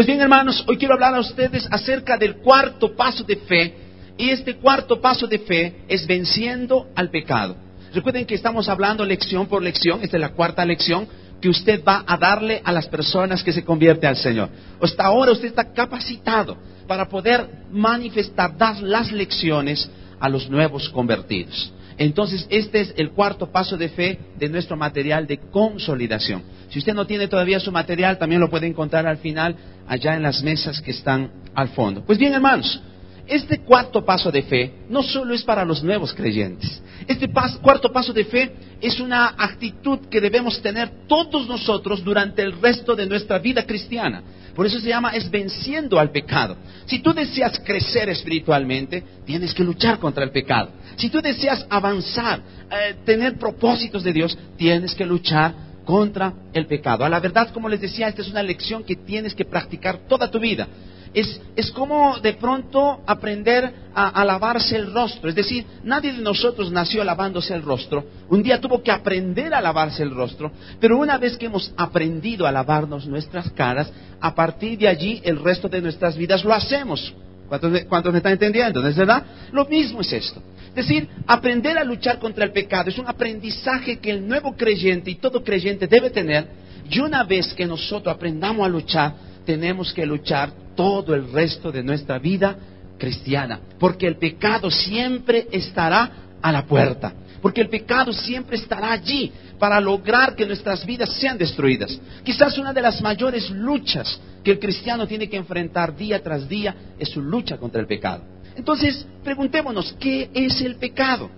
Pues bien, hermanos, hoy quiero hablar a ustedes acerca del cuarto paso de fe. Y este cuarto paso de fe es venciendo al pecado. Recuerden que estamos hablando lección por lección, esta es la cuarta lección que usted va a darle a las personas que se convierten al Señor. Hasta ahora usted está capacitado para poder manifestar, dar las lecciones a los nuevos convertidos. Entonces, este es el cuarto paso de fe de nuestro material de consolidación. Si usted no tiene todavía su material, también lo puede encontrar al final, allá en las mesas que están al fondo. Pues bien, hermanos, este cuarto paso de fe no solo es para los nuevos creyentes. Este cuarto paso de fe es una actitud que debemos tener todos nosotros durante el resto de nuestra vida cristiana. Por eso se llama es venciendo al pecado. Si tú deseas crecer espiritualmente, tienes que luchar contra el pecado. Si tú deseas avanzar, eh, tener propósitos de Dios, tienes que luchar contra el pecado. A la verdad, como les decía, esta es una lección que tienes que practicar toda tu vida. Es, es, como de pronto aprender a, a, lavarse el rostro. Es decir, nadie de nosotros nació lavándose el rostro. Un día tuvo que aprender a lavarse el rostro. Pero una vez que hemos aprendido a lavarnos nuestras caras, a partir de allí el resto de nuestras vidas lo hacemos. ¿Cuántos, me están entendiendo? ¿No es verdad? Lo mismo es esto. Es decir, aprender a luchar contra el pecado es un aprendizaje que el nuevo creyente y todo creyente debe tener. Y una vez que nosotros aprendamos a luchar, tenemos que luchar todo el resto de nuestra vida cristiana, porque el pecado siempre estará a la puerta, porque el pecado siempre estará allí para lograr que nuestras vidas sean destruidas. Quizás una de las mayores luchas que el cristiano tiene que enfrentar día tras día es su lucha contra el pecado. Entonces, preguntémonos, ¿qué es el pecado?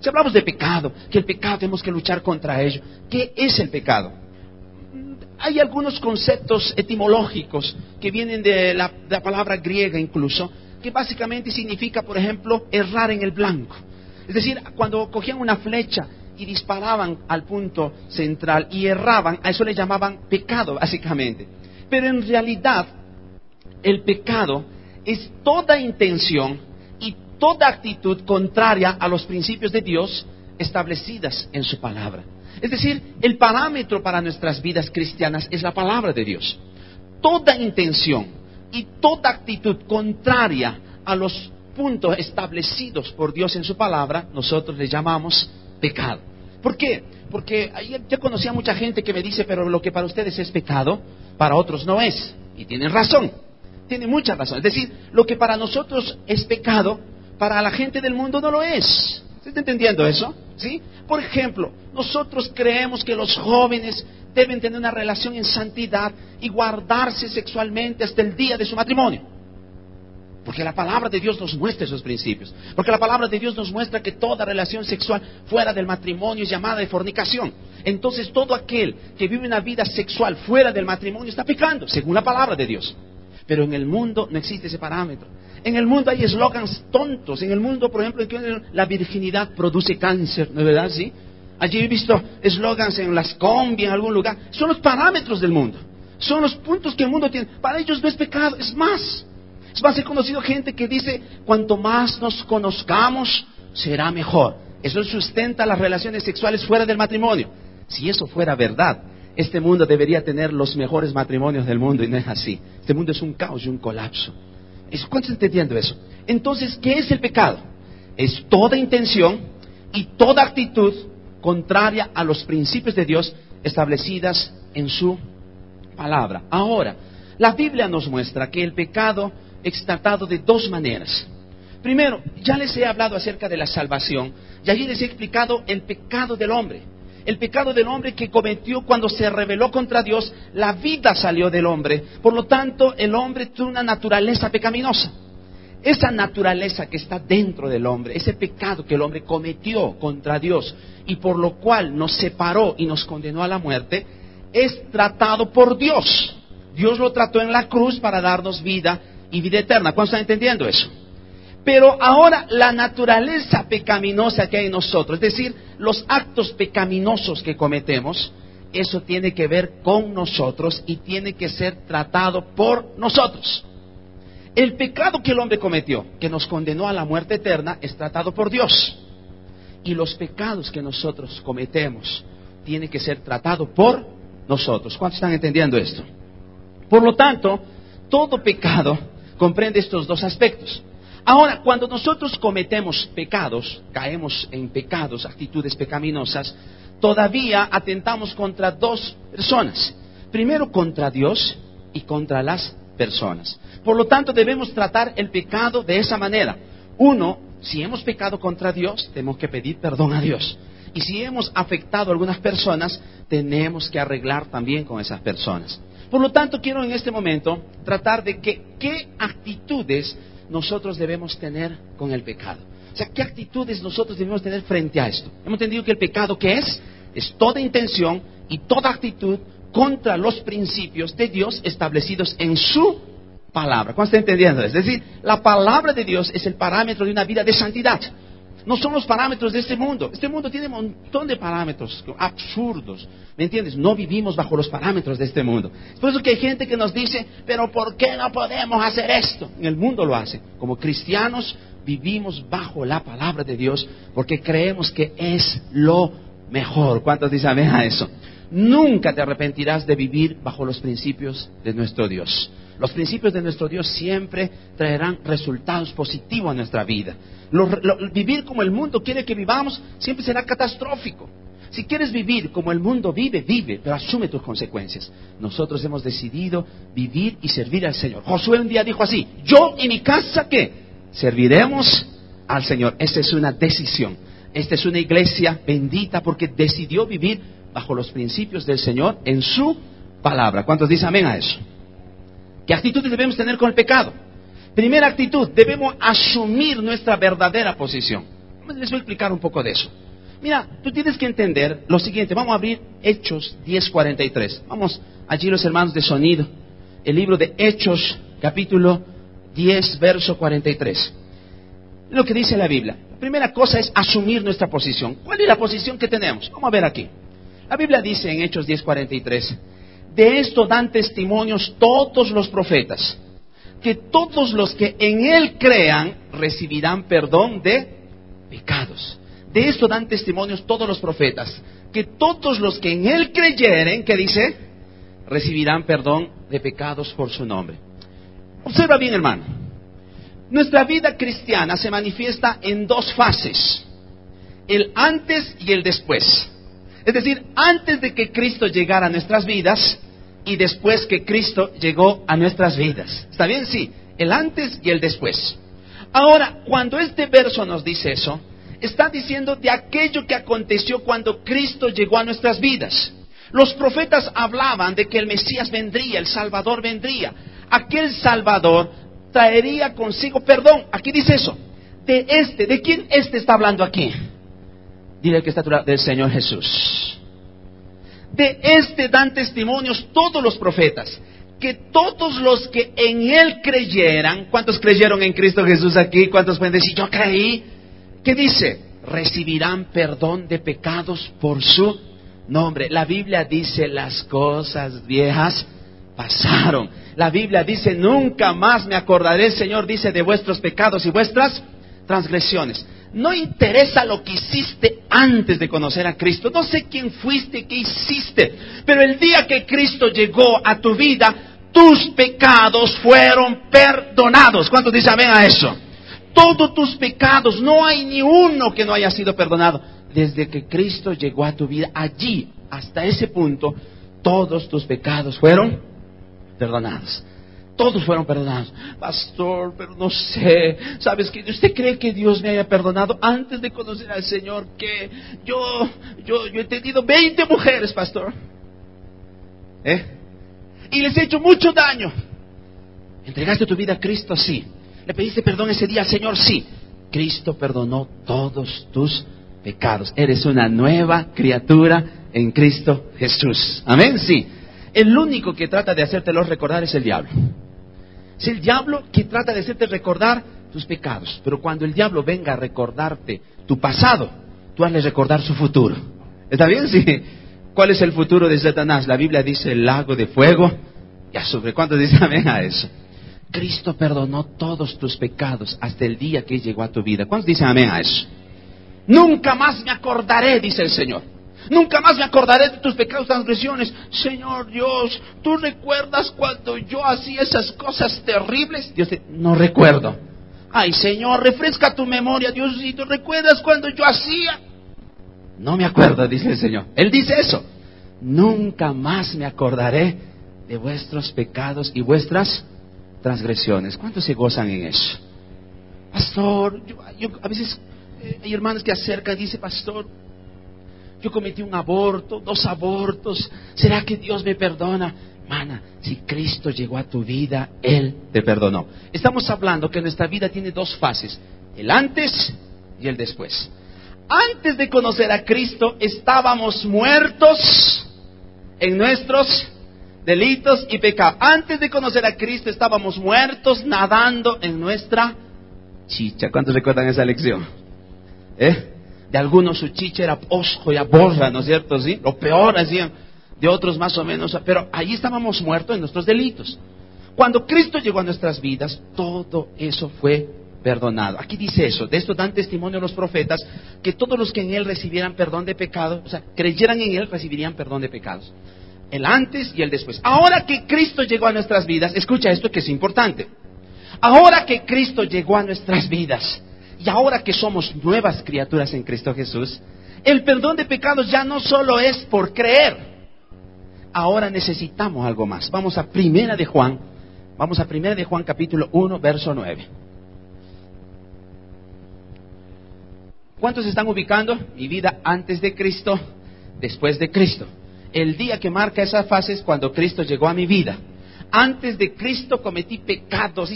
Si hablamos de pecado, que el pecado tenemos que luchar contra ello, ¿qué es el pecado? hay algunos conceptos etimológicos que vienen de la, palabra griega incluso, que básicamente significa, por ejemplo, errar en el blanco. Es decir, cuando cogían una flecha y disparaban al punto central y erraban, a eso le llamaban pecado, básicamente. Pero en realidad, el pecado es toda intención y toda actitud contraria a los principios de Dios establecidas en su palabra. Es decir, el parámetro para nuestras vidas cristianas es la palabra de Dios. Toda intención y toda actitud contraria a los puntos establecidos por Dios en su palabra, nosotros le llamamos pecado. ¿Por qué? Porque yo conocí a mucha gente que me dice, pero lo que para ustedes es pecado, para otros no es. Y tienen razón, tienen mucha razón. Es decir, lo que para nosotros es pecado, para la gente del mundo no lo es. ¿Se está entendiendo eso? ¿Sí? Por ejemplo, nosotros creemos que los jóvenes deben tener una relación en santidad y guardarse sexualmente hasta el día de su matrimonio. Porque la palabra de Dios nos muestra esos principios. Porque la palabra de Dios nos muestra que toda relación sexual fuera del matrimonio es llamada de fornicación. Entonces todo aquel que vive una vida sexual fuera del matrimonio está pecando, según la palabra de Dios. Pero en el mundo no existe ese parámetro. En el mundo hay eslogans tontos. En el mundo, por ejemplo, la virginidad produce cáncer, ¿no es verdad? Sí. Allí he visto eslogans en las combi, en algún lugar. Son los parámetros del mundo. Son los puntos que el mundo tiene. Para ellos no es pecado, es más. Es más, he conocido gente que dice, cuanto más nos conozcamos, será mejor. Eso sustenta las relaciones sexuales fuera del matrimonio. Si eso fuera verdad, este mundo debería tener los mejores matrimonios del mundo y no es así. Este mundo es un caos y un colapso. ¿Cuántos entendiendo eso? Entonces, ¿qué es el pecado? Es toda intención y toda actitud contraria a los principios de Dios establecidas en su palabra. Ahora, la Biblia nos muestra que el pecado es tratado de dos maneras. Primero, ya les he hablado acerca de la salvación y allí les he explicado el pecado del hombre el pecado del hombre que cometió cuando se rebeló contra Dios, la vida salió del hombre. Por lo tanto, el hombre tuvo una naturaleza pecaminosa. Esa naturaleza que está dentro del hombre, ese pecado que el hombre cometió contra Dios y por lo cual nos separó y nos condenó a la muerte, es tratado por Dios. Dios lo trató en la cruz para darnos vida y vida eterna. ¿Cuántos están entendiendo eso? Pero ahora la naturaleza pecaminosa que hay en nosotros, es decir, los actos pecaminosos que cometemos, eso tiene que ver con nosotros y tiene que ser tratado por nosotros. El pecado que el hombre cometió, que nos condenó a la muerte eterna, es tratado por Dios. Y los pecados que nosotros cometemos, tienen que ser tratados por nosotros. ¿Cuántos están entendiendo esto? Por lo tanto, todo pecado comprende estos dos aspectos. Ahora, cuando nosotros cometemos pecados, caemos en pecados, actitudes pecaminosas, todavía atentamos contra dos personas. Primero contra Dios y contra las personas. Por lo tanto, debemos tratar el pecado de esa manera. Uno, si hemos pecado contra Dios, tenemos que pedir perdón a Dios. Y si hemos afectado a algunas personas, tenemos que arreglar también con esas personas. Por lo tanto, quiero en este momento tratar de que, qué actitudes nosotros debemos tener con el pecado. O sea, qué actitudes nosotros debemos tener frente a esto. Hemos entendido que el pecado, ¿qué es? Es toda intención y toda actitud contra los principios de Dios establecidos en su palabra. ¿Cuánto está entendiendo? Es decir, la palabra de Dios es el parámetro de una vida de santidad. No son los parámetros de este mundo. Este mundo tiene un montón de parámetros absurdos. ¿Me entiendes? No vivimos bajo los parámetros de este mundo. Es por eso que hay gente que nos dice, pero ¿por qué no podemos hacer esto? En el mundo lo hace. Como cristianos vivimos bajo la palabra de Dios porque creemos que es lo mejor. ¿Cuántos dicen amén a eso? Nunca te arrepentirás de vivir bajo los principios de nuestro Dios. Los principios de nuestro Dios siempre traerán resultados positivos a nuestra vida. vivir como el mundo quiere que vivamos siempre será catastrófico. Si quieres vivir como el mundo vive, vive, pero asume tus consecuencias. Nosotros hemos decidido vivir y servir al Señor. Josué un día dijo así, yo y mi casa, ¿qué? Serviremos al Señor. Esta es una decisión. Esta es una iglesia bendita porque decidió vivir bajo los principios del Señor en su palabra. ¿Cuántos dicen amén a eso? ¿Qué actitudes debemos tener con el pecado? Primera actitud, debemos asumir nuestra verdadera posición. Les voy a explicar un poco de eso. Mira, tú tienes que entender lo siguiente. Vamos a abrir Hechos 10:43. Vamos allí los hermanos de sonido. El libro de Hechos, capítulo 10, verso 43. Lo que dice la Biblia. La primera cosa es asumir nuestra posición. ¿Cuál es la posición que tenemos? Vamos a ver aquí. La Biblia dice en Hechos 10:43, de esto dan testimonios todos los profetas, que todos los que en Él crean recibirán perdón de pecados. De esto dan testimonios todos los profetas, que todos los que en Él creyeren, que dice, recibirán perdón de pecados por su nombre. Observa bien, hermano. Nuestra vida cristiana se manifiesta en dos fases, el antes y el después. Es decir, antes de que Cristo llegara a nuestras vidas y después que Cristo llegó a nuestras vidas. ¿Está bien? Sí, el antes y el después. Ahora, cuando este verso nos dice eso, está diciendo de aquello que aconteció cuando Cristo llegó a nuestras vidas. Los profetas hablaban de que el Mesías vendría, el Salvador vendría. Aquel Salvador traería consigo perdón. Aquí dice eso. De este, ¿de quién este está hablando aquí? Dile que está del Señor Jesús. De este dan testimonios todos los profetas, que todos los que en Él creyeran, ¿cuántos creyeron en Cristo Jesús aquí? ¿Cuántos pueden decir, yo creí? ¿Qué dice? Recibirán perdón de pecados por su nombre. La Biblia dice las cosas viejas pasaron. La Biblia dice, nunca más me acordaré, Señor dice, de vuestros pecados y vuestras transgresiones. No interesa lo que hiciste antes de conocer a Cristo. No sé quién fuiste, qué hiciste. Pero el día que Cristo llegó a tu vida, tus pecados fueron perdonados. ¿Cuántos dicen amén a eso? Todos tus pecados, no hay ni uno que no haya sido perdonado. Desde que Cristo llegó a tu vida, allí, hasta ese punto, todos tus pecados fueron perdonados todos fueron perdonados. Pastor, pero no sé, ¿sabes que ¿Usted cree que Dios me haya perdonado antes de conocer al Señor? Que yo, yo, yo he tenido 20 mujeres, pastor. ¿Eh? Y les he hecho mucho daño. ¿Entregaste tu vida a Cristo? Sí. ¿Le pediste perdón ese día al Señor? Sí. Cristo perdonó todos tus pecados. Eres una nueva criatura en Cristo Jesús. Amén, sí. El único que trata de hacértelo recordar es el diablo. Es el diablo que trata de hacerte recordar tus pecados. Pero cuando el diablo venga a recordarte tu pasado, tú hazle recordar su futuro. ¿Está bien? Sí. ¿Cuál es el futuro de Satanás? La Biblia dice el lago de fuego Ya sobre ¿Cuántos dicen amén a eso? Cristo perdonó todos tus pecados hasta el día que llegó a tu vida. ¿Cuántos dicen amén a eso? Nunca más me acordaré, dice el Señor. Nunca más me acordaré de tus pecados, transgresiones. Señor Dios, ¿tú recuerdas cuando yo hacía esas cosas terribles? Dios dice, no recuerdo. Ay, Señor, refresca tu memoria, Diosito. ¿Recuerdas cuando yo hacía? No me acuerdo, dice el Señor. Él dice eso. Nunca más me acordaré de vuestros pecados y vuestras transgresiones. ¿Cuántos se gozan en eso? Pastor, a veces eh, hay hermanos que acercan y dicen, pastor, yo cometí un aborto, dos abortos, ¿será que Dios me perdona? Mana, si Cristo llegó a tu vida, Él te perdonó. Estamos hablando que nuestra vida tiene dos fases, el antes y el después. Antes de conocer a Cristo estábamos muertos en nuestros delitos y pecados. Antes de conocer a Cristo estábamos muertos nadando en nuestra chicha. ¿Cuántos recuerdan esa lección? ¿Eh? De algunos su chicha era osco y borra, ¿no es cierto? Lo peor hacían, de otros más o menos, pero ahí estábamos muertos en nuestros delitos. Cuando Cristo llegó a nuestras vidas, todo eso fue perdonado. Aquí dice eso, de esto dan testimonio los profetas, que todos los que en Él recibieran perdón de pecados, o sea, creyeran en Él, recibirían perdón de pecados. El antes y el después. Ahora que Cristo llegó a nuestras vidas, escucha esto que es importante. Ahora que Cristo llegó a nuestras vidas, y ahora que somos nuevas criaturas en Cristo Jesús, el perdón de pecados ya no solo es por creer. Ahora necesitamos algo más. Vamos a Primera de Juan. Vamos a Primera de Juan capítulo 1, verso 9. ¿Cuántos están ubicando mi vida antes de Cristo, después de Cristo? El día que marca esa fase es cuando Cristo llegó a mi vida. Antes de Cristo cometí pecados,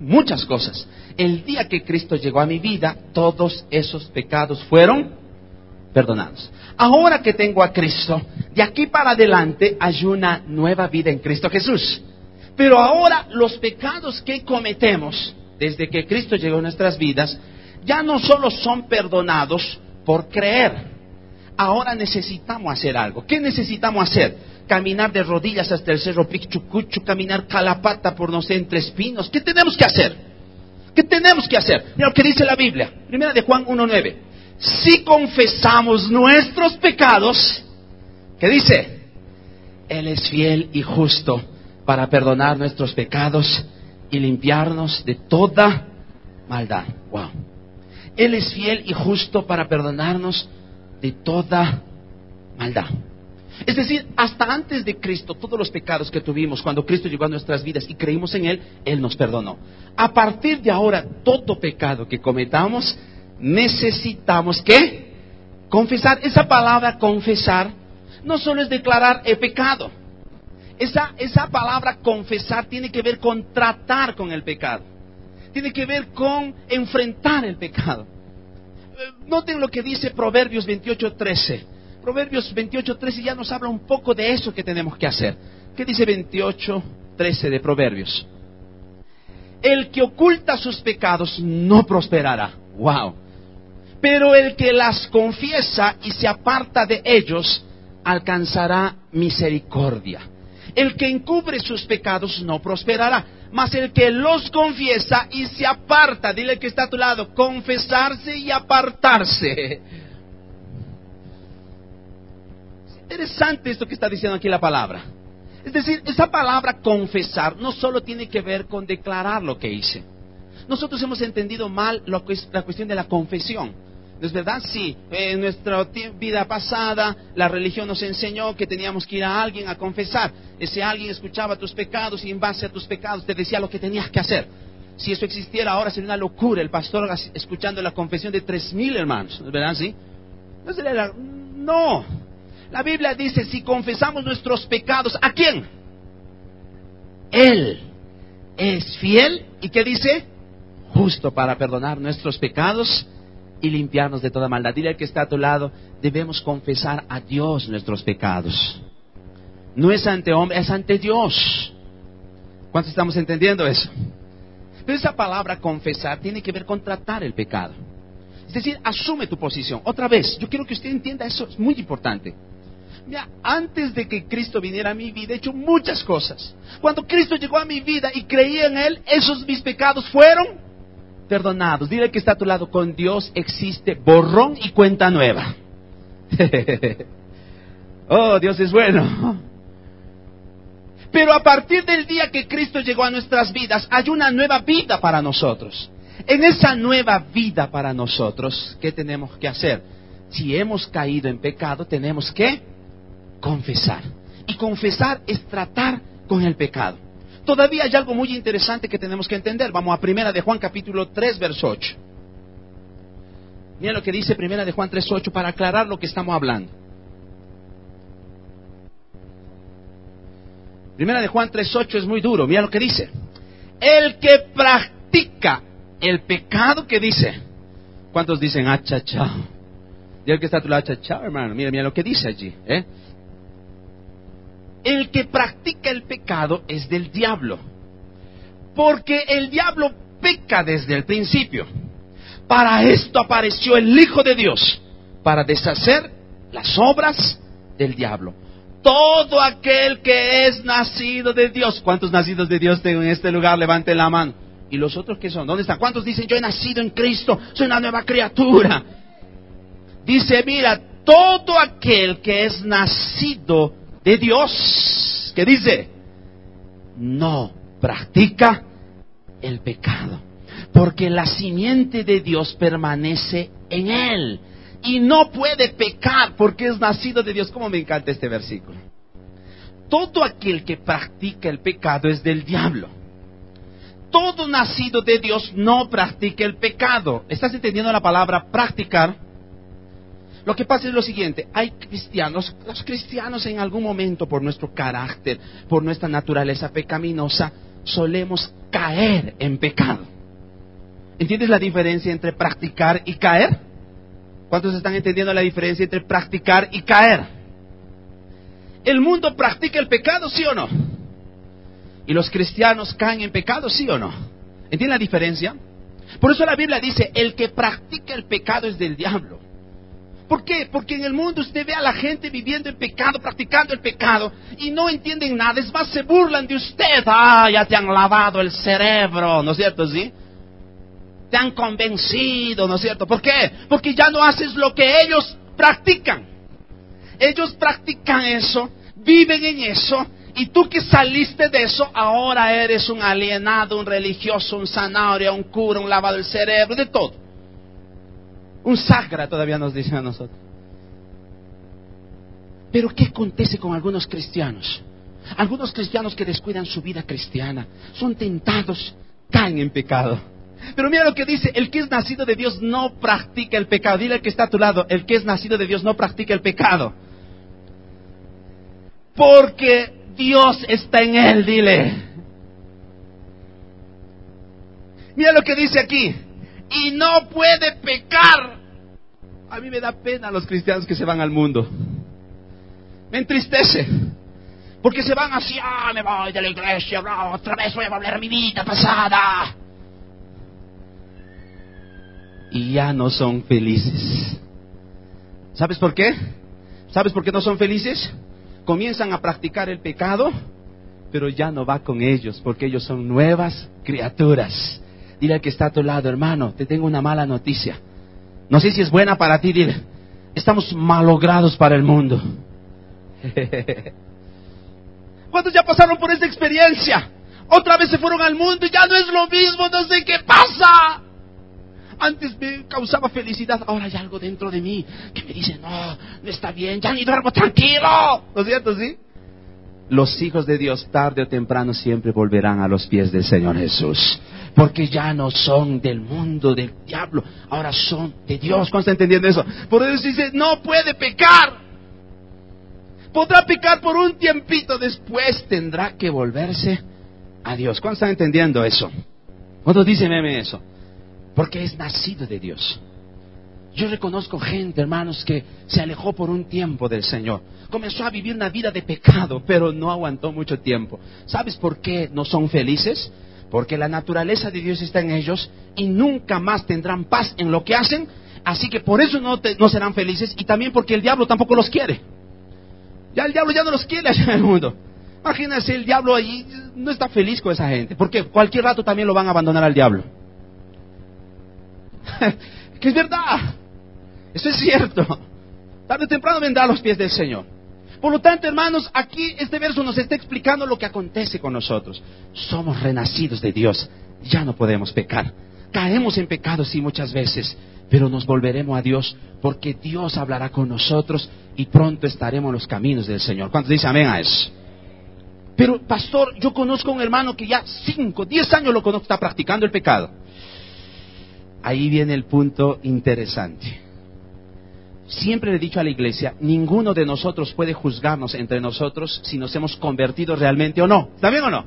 muchas cosas. El día que Cristo llegó a mi vida, todos esos pecados fueron perdonados. Ahora que tengo a Cristo, de aquí para adelante hay una nueva vida en Cristo Jesús. Pero ahora los pecados que cometemos desde que Cristo llegó a nuestras vidas, ya no solo son perdonados por creer. Ahora necesitamos hacer algo. ¿Qué necesitamos hacer? Caminar de rodillas hasta el cerro Pichucuchu, caminar calapata por no sé, entre espinos. ¿Qué tenemos que hacer? ¿Qué tenemos que hacer? Mira lo que dice la Biblia. Primera de Juan 1.9. Si confesamos nuestros pecados, ¿qué dice? Él es fiel y justo para perdonar nuestros pecados y limpiarnos de toda maldad. Wow. Él es fiel y justo para perdonarnos de toda maldad. Es decir, hasta antes de Cristo, todos los pecados que tuvimos cuando Cristo llegó a nuestras vidas y creímos en Él, Él nos perdonó. A partir de ahora, todo pecado que cometamos, necesitamos que confesar. Esa palabra confesar no solo es declarar el pecado. Esa, esa palabra confesar tiene que ver con tratar con el pecado. Tiene que ver con enfrentar el pecado. Eh, noten lo que dice Proverbios 28, 13. Proverbios 28, 13 ya nos habla un poco de eso que tenemos que hacer. ¿Qué dice 28, 13 de Proverbios? El que oculta sus pecados no prosperará. Wow. Pero el que las confiesa y se aparta de ellos alcanzará misericordia. El que encubre sus pecados no prosperará, mas el que los confiesa y se aparta, dile que está a tu lado, confesarse y apartarse interesante esto que está diciendo aquí la palabra. Es decir, esa palabra confesar no solo tiene que ver con declarar lo que hice. Nosotros hemos entendido mal lo que es la cuestión de la confesión. ¿No es verdad? Sí, en nuestra vida pasada la religión nos enseñó que teníamos que ir a alguien a confesar. Ese alguien escuchaba tus pecados y en base a tus pecados te decía lo que tenías que hacer. Si eso existiera ahora sería una locura el pastor escuchando la confesión de tres mil hermanos. ¿No es verdad? Sí. No, la Biblia dice, si confesamos nuestros pecados, ¿a quién? Él es fiel y ¿qué dice? Justo para perdonar nuestros pecados y limpiarnos de toda maldad. Dile al que está a tu lado, debemos confesar a Dios nuestros pecados. No es ante hombre, es ante Dios. ¿Cuántos estamos entendiendo eso? Pero esa palabra confesar tiene que ver con tratar el pecado. Es decir, asume tu posición. Otra vez, yo quiero que usted entienda eso, es muy importante. Mira, antes de que Cristo viniera a mi vida, he hecho muchas cosas. Cuando Cristo llegó a mi vida y creí en Él, esos mis pecados fueron perdonados. Dile que está a tu lado, con Dios existe borrón y cuenta nueva. oh, Dios es bueno. Pero a partir del día que Cristo llegó a nuestras vidas, hay una nueva vida para nosotros. En esa nueva vida para nosotros, ¿qué tenemos que hacer? Si hemos caído en pecado, tenemos que confesar. Y confesar es tratar con el pecado. Todavía hay algo muy interesante que tenemos que entender. Vamos a Primera de Juan capítulo 3, verso 8. Mira lo que dice Primera de Juan 3, 8 para aclarar lo que estamos hablando. Primera de Juan 3, 8 es muy duro. Mira lo que dice. El que practica el pecado que dice. ¿Cuántos dicen achachao? Ah, y el que está a tu lado, achachao, ah, hermano. Mira, mira lo que dice allí. ¿eh? El que practica el pecado es del diablo. Porque el diablo peca desde el principio. Para esto apareció el Hijo de Dios, para deshacer las obras del diablo. Todo aquel que es nacido de Dios. ¿Cuántos nacidos de Dios tengo en este lugar? Levanten la mano. ¿Y los otros qué son? ¿Dónde están? ¿Cuántos dicen yo he nacido en Cristo? Soy una nueva criatura. Dice, mira, todo aquel que es nacido de Dios, ¿qué dice? No practica el pecado. Porque la simiente de Dios permanece en él. Y no puede pecar porque es nacido de Dios. ¿Cómo me encanta este versículo? Todo aquel que practica el pecado es del diablo todo nacido de Dios no practica el pecado. ¿Estás entendiendo la palabra practicar? Lo que pasa es lo siguiente, hay cristianos, los cristianos en algún momento por nuestro carácter, por nuestra naturaleza pecaminosa, solemos caer en pecado. ¿Entiendes la diferencia entre practicar y caer? ¿Cuántos están entendiendo la diferencia entre practicar y caer? ¿El mundo practica el pecado, sí o no? ¿Y los cristianos caen en pecado, sí o no? ¿Entienden la diferencia? Por eso la Biblia dice, el que practica el pecado es del diablo. ¿Por qué? Porque en el mundo usted ve a la gente viviendo en pecado, practicando el pecado, y no entienden nada. Es más, se burlan de usted. Ah, ya te han lavado el cerebro, ¿no es cierto? ¿Sí? Te han convencido, ¿no es cierto? ¿Por qué? Porque ya no haces lo que ellos practican. Ellos practican eso, viven en eso, y tú que saliste de eso, ahora eres un alienado, un religioso, un zanahoria, un cura, un lavado del cerebro, de todo. Un sagra todavía nos dicen a nosotros. Pero ¿qué acontece con algunos cristianos? Algunos cristianos que descuidan su vida cristiana, son tentados, caen en pecado. Pero mira lo que dice, el que es nacido de Dios no practica el pecado. Dile al que está a tu lado, el que es nacido de Dios no practica el pecado. Porque Dios está en él, dile. Mira lo que dice aquí. Y no puede pecar. A mí me da pena los cristianos que se van al mundo. Me entristece. Porque se van así, ah, me voy de la iglesia, otra vez voy a a mi vida pasada. Y ya no son felices. ¿Sabes por qué? ¿Sabes por qué no son felices? comienzan a practicar el pecado, pero ya no va con ellos, porque ellos son nuevas criaturas. Dile al que está a tu lado, hermano, te tengo una mala noticia. No sé si es buena para ti, dile, estamos malogrados para el mundo. ¿Cuántos ya pasaron por esa experiencia? Otra vez se fueron al mundo y ya no es lo mismo, no sé qué pasa. Antes me causaba felicidad, ahora hay algo dentro de mí que me dice, no, no está bien, ya ni duermo tranquilo. ¿No es cierto, sí? Los hijos de Dios tarde o temprano siempre volverán a los pies del Señor Jesús. Porque ya no son del mundo, del diablo, ahora son de Dios. ¿Cuánto está entendiendo eso? Por eso dice, no puede pecar. Podrá pecar por un tiempito, después tendrá que volverse a Dios. ¿Cuánto están entendiendo eso? ¿Cuántos dicen eso? porque es nacido de Dios. Yo reconozco gente, hermanos, que se alejó por un tiempo del Señor. Comenzó a vivir una vida de pecado, pero no aguantó mucho tiempo. ¿Sabes por qué no son felices? Porque la naturaleza de Dios está en ellos y nunca más tendrán paz en lo que hacen. Así que por eso no, no serán felices y también porque el diablo tampoco los quiere. Ya el diablo ya no los quiere allá en el mundo. Imagínense, el diablo allí no está feliz con esa gente, porque cualquier rato también lo van a abandonar al diablo. que es verdad. Eso es cierto. Tarde o temprano vendrá a los pies del Señor. Por lo tanto, hermanos, aquí este verso nos está explicando lo que acontece con nosotros. Somos renacidos de Dios, ya no podemos pecar. Caemos en pecado, sí, muchas veces, pero nos volveremos a Dios porque Dios hablará con nosotros y pronto estaremos en los caminos del Señor. ¿Cuántos dicen amén a eso? Pero, pastor, yo conozco a un hermano que ya cinco, diez años lo conozco, está practicando el pecado. Ahí viene el punto interesante. Siempre le he dicho a la iglesia, ninguno de nosotros puede juzgarnos entre nosotros si nos hemos convertido realmente o no. ¿Está bien o no?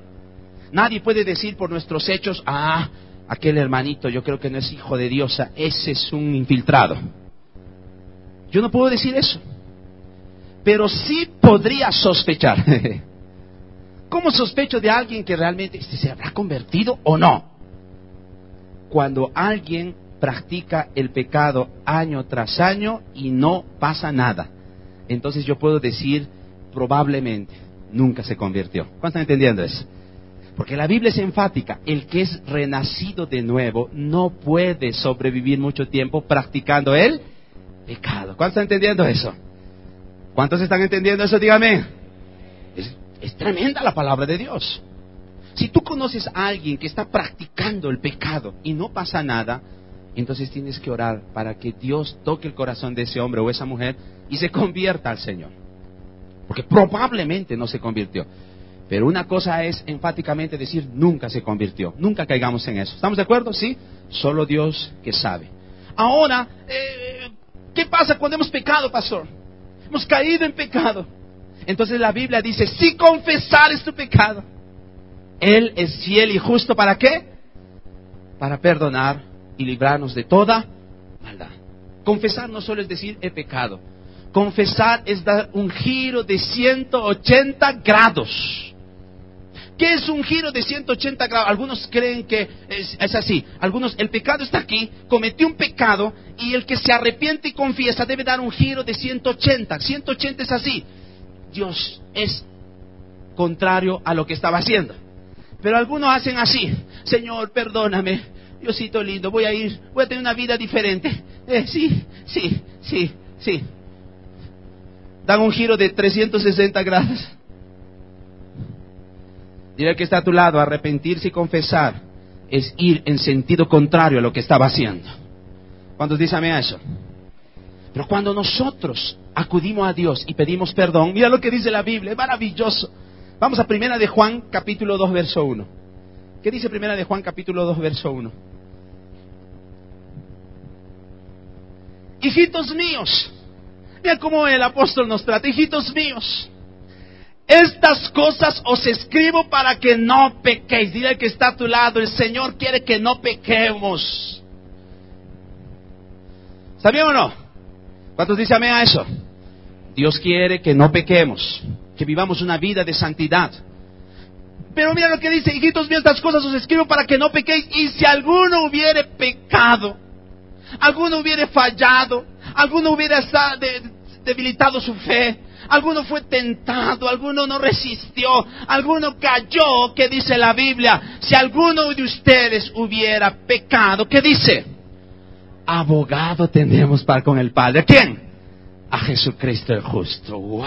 Nadie puede decir por nuestros hechos, ah, aquel hermanito yo creo que no es hijo de Dios, ese es un infiltrado. Yo no puedo decir eso. Pero sí podría sospechar. ¿Cómo sospecho de alguien que realmente se habrá convertido o no? Cuando alguien practica el pecado año tras año y no pasa nada. Entonces yo puedo decir, probablemente, nunca se convirtió. ¿Cuántos están entendiendo eso? Porque la Biblia es enfática, el que es renacido de nuevo no puede sobrevivir mucho tiempo practicando el pecado. ¿Cuántos están entendiendo eso? ¿Cuántos están entendiendo eso? Dígame. Es, es tremenda la palabra de Dios. Si tú conoces a alguien que está practicando el pecado y no pasa nada, entonces tienes que orar para que Dios toque el corazón de ese hombre o esa mujer y se convierta al Señor. Porque probablemente no se convirtió. Pero una cosa es enfáticamente decir nunca se convirtió. Nunca caigamos en eso. ¿Estamos de acuerdo? Sí. Solo Dios que sabe. Ahora, eh, ¿qué pasa cuando hemos pecado, pastor? Hemos caído en pecado. Entonces la Biblia dice, si confesares tu pecado, Él es fiel y justo para qué? Para perdonar y librarnos de toda maldad. Confesar no solo es decir he pecado. Confesar es dar un giro de 180 grados. ¿Qué es un giro de 180 grados? Algunos creen que es, es, así. Algunos, el pecado está aquí, cometió un pecado y el que se arrepiente y confiesa debe dar un giro de 180. 180 es así. Dios es contrario a lo que estaba haciendo. Pero algunos hacen así. Señor, perdóname. Diosito lindo, voy a ir, voy a tener una vida diferente. Eh, sí, sí, sí, sí. Dan un giro de 360 grados. Dile que está a tu lado, arrepentirse y confesar es ir en sentido contrario a lo que estaba haciendo. ¿Cuántos dicen a eso? Pero cuando nosotros acudimos a Dios y pedimos perdón, mira lo que dice la Biblia, es maravilloso. Vamos a primera de Juan capítulo 2 verso 1. ¿Qué dice primera de Juan capítulo 2 verso 1? Hijitos míos, mira cómo el apóstol nos trata, hijitos míos. Estas cosas os escribo para que no pequéis. Dile que está a tu lado, el Señor quiere que no pequemos. ¿Sabían o no? ¿Cuántos dicen amén a eso? Dios quiere que no pequemos, que vivamos una vida de santidad. Pero mira lo que dice, hijitos míos, estas cosas os escribo para que no pequéis. Y si alguno hubiere pecado, alguno hubiere fallado, alguno hubiera debilitado su fe, alguno fue tentado, alguno no resistió, alguno cayó, ¿qué dice la Biblia? Si alguno de ustedes hubiera pecado, ¿qué dice? Abogado tenemos para con el Padre. ¿Quién? A Jesucristo el justo. ¡Wow!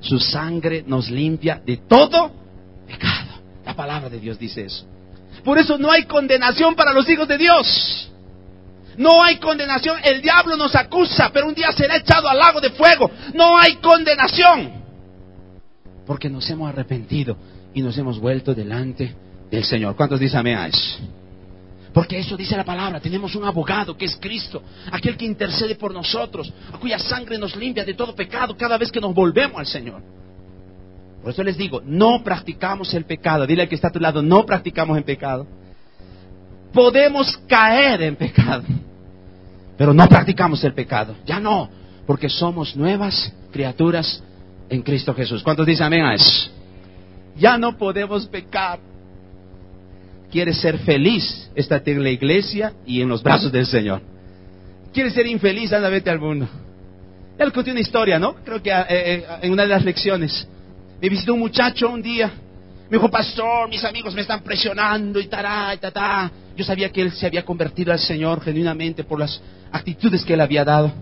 Su sangre nos limpia de todo pecado. La palabra de Dios dice eso. Por eso no hay condenación para los hijos de Dios. No hay condenación. El diablo nos acusa, pero un día será echado al lago de fuego. No hay condenación. Porque nos hemos arrepentido y nos hemos vuelto delante del Señor. ¿Cuántos dicen amén? Porque eso dice la palabra. Tenemos un abogado que es Cristo, aquel que intercede por nosotros, a cuya sangre nos limpia de todo pecado cada vez que nos volvemos al Señor. Por eso les digo, no practicamos el pecado. Dile al que está a tu lado, no practicamos el pecado podemos caer en pecado, pero no practicamos el pecado. Ya no, porque somos nuevas criaturas en Cristo Jesús. ¿Cuántos dicen amén a eso? Ya no podemos pecar. ¿Quieres ser feliz? Estate en la iglesia y en los brazos del Señor. ¿Quieres ser infeliz? Anda, vete al mundo. Él conté una historia, ¿no? Creo que eh, eh, en una de las lecciones. Me visitó un muchacho un día me dijo, pastor, mis amigos me están presionando y tará, y ta, Yo sabía que él se había convertido al Señor genuinamente por las actitudes que él había dado.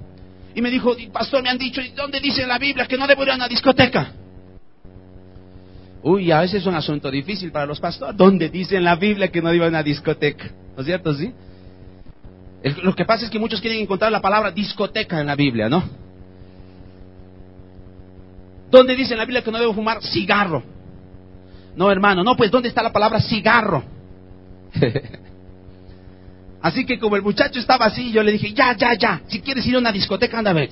y me dijo, pastor, me han dicho, ¿dónde dice en la Biblia que no debo ir a una discoteca? Uy, a veces es un asunto difícil para los pastores. ¿Dónde dice en la Biblia que no debo ir a una discoteca? ¿No es cierto, sí? lo que pasa es que muchos quieren encontrar la palabra discoteca en la Biblia, ¿no? ¿Dónde dice en la Biblia que no debo fumar cigarro? No, hermano, no, pues ¿dónde está la palabra cigarro? Así que como el muchacho estaba así, yo le dije, ya, ya, ya, si quieres ir a una discoteca, anda a ver.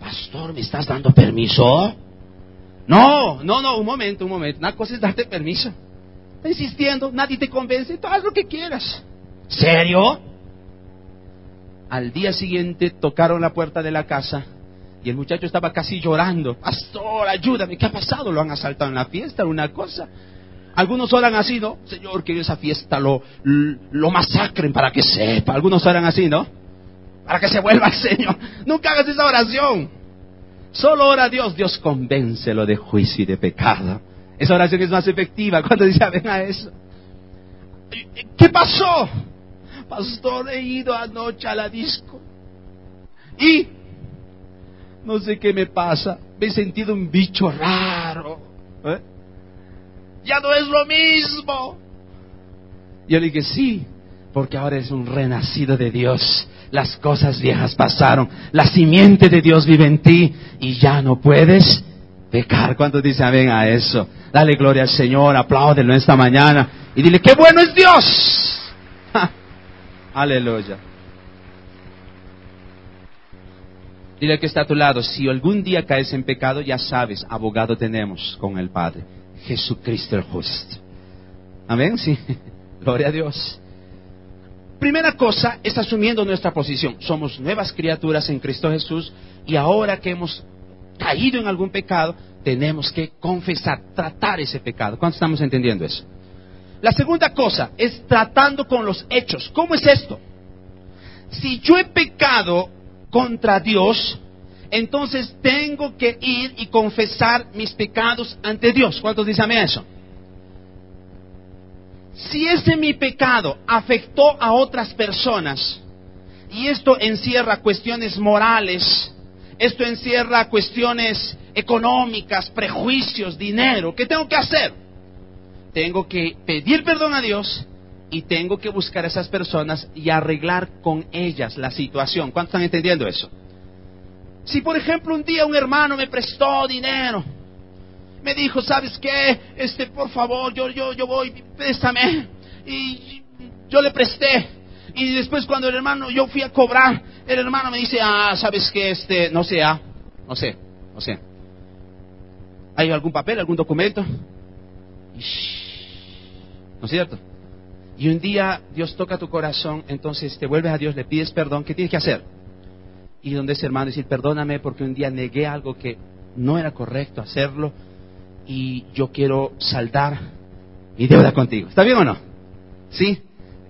Pastor, ¿me estás dando permiso? No, no, no, un momento, un momento. Una cosa es darte permiso. Está insistiendo, nadie te convence, tú haz lo que quieras. ¿Serio? Al día siguiente tocaron la puerta de la casa y el muchacho estaba casi llorando. Pastor, ayúdame, ¿qué ha pasado? ¿Lo han asaltado en la fiesta? ¿Una cosa? Algunos oran así, ¿no? Señor, que esa fiesta lo, lo masacren para que sepa. Algunos oran así, ¿no? Para que se vuelva el Señor. Nunca hagas esa oración. Solo ora a Dios. Dios convéncelo de juicio y de pecado. Esa oración es más efectiva cuando dice, ven a eso. ¿Qué pasó? Pastor, he ido anoche a la disco. Y no sé qué me pasa. Me he sentido un bicho raro. ¿Eh? ya no es lo mismo. Yo le dije, sí, porque ahora es un renacido de Dios. Las cosas viejas pasaron, la simiente de Dios vive en ti y ya no puedes pecar. ¿Cuántos dicen amén a eso? Dale gloria al Señor, apláudelo esta mañana y dile, qué bueno es Dios. Aleluya. Dile que está a tu lado, si algún día caes en pecado, ya sabes, abogado tenemos con el Padre. Jesucristo el justo. Amén, sí. Gloria a Dios. Primera cosa es asumiendo nuestra posición. Somos nuevas criaturas en Cristo Jesús y ahora que hemos caído en algún pecado, tenemos que confesar, tratar ese pecado. ¿Cuántos estamos entendiendo eso? La segunda cosa es tratando con los hechos. ¿Cómo es esto? Si yo he pecado contra Dios, entonces tengo que ir y confesar mis pecados ante Dios. ¿Cuántos dicen eso? Si ese mi pecado afectó a otras personas, y esto encierra cuestiones morales, esto encierra cuestiones económicas, prejuicios, dinero, ¿qué tengo que hacer? Tengo que pedir perdón a Dios y tengo que buscar a esas personas y arreglar con ellas la situación. ¿Cuántos están entendiendo eso? Si por ejemplo un día un hermano me prestó dinero, me dijo, ¿sabes qué? Este, por favor, yo, yo, yo voy, préstame. Y yo le presté. Y después cuando el hermano, yo fui a cobrar, el hermano me dice, ah, ¿sabes qué? Este, no sé, ah, no sé, no sé. ¿Hay algún papel, algún documento? ¿No es cierto? Y un día Dios toca tu corazón, entonces te vuelves a Dios, le pides perdón, ¿qué tienes que hacer? y donde ese hermano decir, perdóname porque un día negué algo que no era correcto hacerlo y yo quiero saldar mi deuda contigo. ¿Está bien o no? ¿Sí?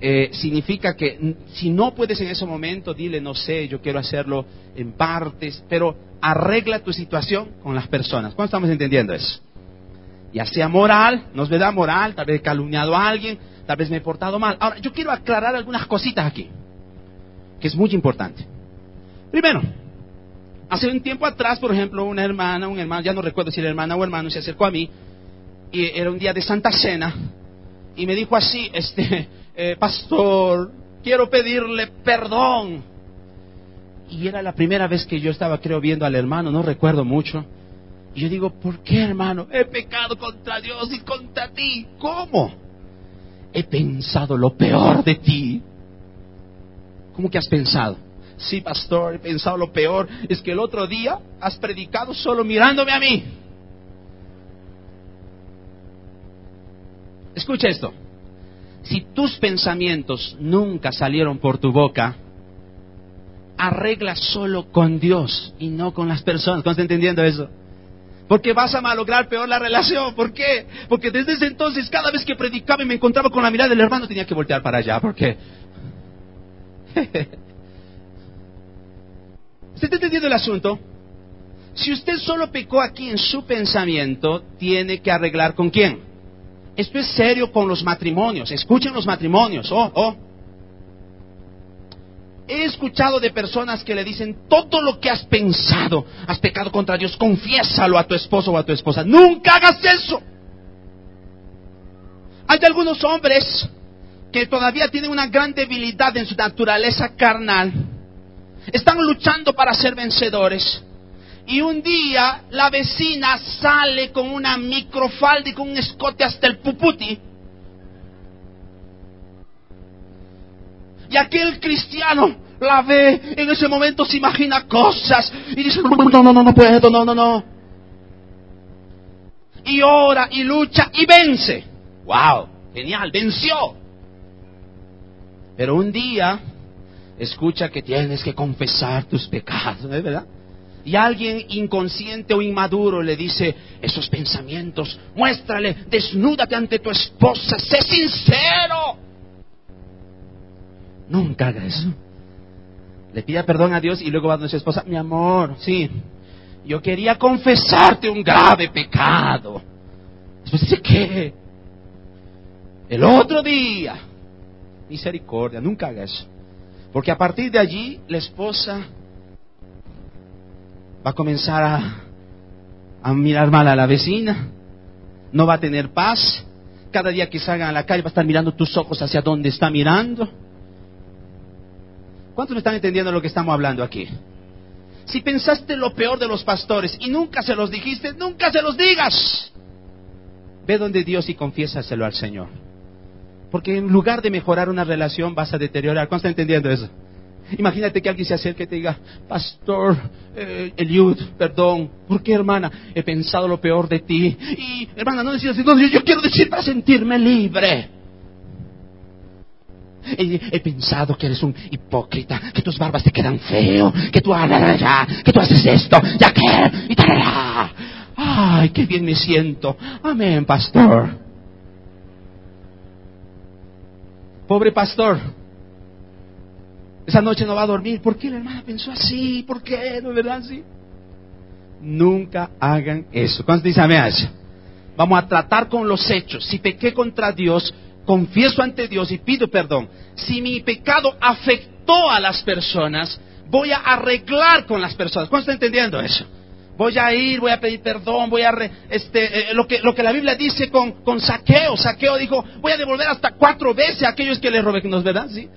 Eh, significa que si no puedes en ese momento, dile, no sé, yo quiero hacerlo en partes, pero arregla tu situación con las personas. ¿Cuándo estamos entendiendo eso? Ya sea moral, nos da moral, tal vez calumniado a alguien, tal vez me he portado mal. Ahora, yo quiero aclarar algunas cositas aquí, que es muy importante. Primero, hace un tiempo atrás, por ejemplo, una hermana, un hermano, ya no recuerdo si era hermana o hermano, se acercó a mí y era un día de Santa Cena y me dijo así, este, eh, pastor, quiero pedirle perdón. Y era la primera vez que yo estaba, creo, viendo al hermano, no recuerdo mucho. Y yo digo, ¿por qué, hermano? He pecado contra Dios y contra ti. ¿Cómo? He pensado lo peor de ti. ¿Cómo que has pensado? Sí, pastor, he pensado lo peor. Es que el otro día has predicado solo mirándome a mí. Escucha esto. Si tus pensamientos nunca salieron por tu boca, arregla solo con Dios y no con las personas. ¿Estás entendiendo eso? Porque vas a malograr peor la relación. ¿Por qué? Porque desde ese entonces, cada vez que predicaba y me encontraba con la mirada del hermano, tenía que voltear para allá. ¿Por qué? ¿Usted está entendiendo el asunto? Si usted solo pecó aquí en su pensamiento, tiene que arreglar con quién. Esto es serio con los matrimonios. Escuchen los matrimonios. Oh, oh. He escuchado de personas que le dicen, todo lo que has pensado, has pecado contra Dios, confiésalo a tu esposo o a tu esposa. Nunca hagas eso. Hay algunos hombres que todavía tienen una gran debilidad en su naturaleza carnal. Están luchando para ser vencedores. Y un día la vecina sale con una microfalda y con un escote hasta el puputi. Y aquel cristiano la ve, en ese momento se imagina cosas y dice, no, no, no, no, puedo, no, no, no. Y ora y lucha y vence. ¡Wow! Genial, venció. Pero un día escucha que tienes que confesar tus pecados, ¿es verdad? Y alguien inconsciente o inmaduro le dice esos pensamientos, muéstrale, desnúdate ante tu esposa, sé sincero. Nunca haga eso. Le pida perdón a Dios y luego va a su esposa, mi amor, sí, yo quería confesarte un grave pecado. Después dice, ¿qué? El otro día, misericordia, nunca haga eso. Porque a partir de allí, la esposa va a comenzar a, mirar mal a la vecina, no va a tener paz. Cada día que salgan a la calle va a estar mirando tus ojos hacia donde está mirando. ¿Cuántos me están entendiendo lo que estamos hablando aquí? Si pensaste lo peor de los pastores y nunca se los dijiste, nunca se los digas. Ve donde Dios y confiésaselo al Señor. Porque en lugar de mejorar una relación vas a deteriorar. ¿Cuántos están entendiendo eso? Imagínate que alguien se acerque y te diga, Pastor eh, Eliud, perdón, ¿por qué hermana? He pensado lo peor de ti. Y hermana, no decías, no, yo quiero decir para sentirme libre. He, pensado que eres un hipócrita, que tus barbas te quedan feo, que tú, que tú haces esto, ya que, y Ay, qué bien me siento. Amén, pastor. Pobre pastor. Esa noche no va a dormir. ¿Por qué la hermana pensó así? ¿Por qué? ¿No es verdad así? Nunca hagan eso. ¿Cuántos dicen amén? Vamos a tratar con los hechos. Si pequé contra Dios, confieso ante Dios y pido perdón. Si mi pecado afectó a las personas, voy a arreglar con las personas. ¿Cuántos están entendiendo eso? Voy a ir, voy a pedir perdón, voy a... este, eh, lo, que, lo que la Biblia dice con, saqueo. Saqueo dijo, voy a devolver hasta cuatro veces a aquellos que le robé. ¿No es verdad? ¿Sí?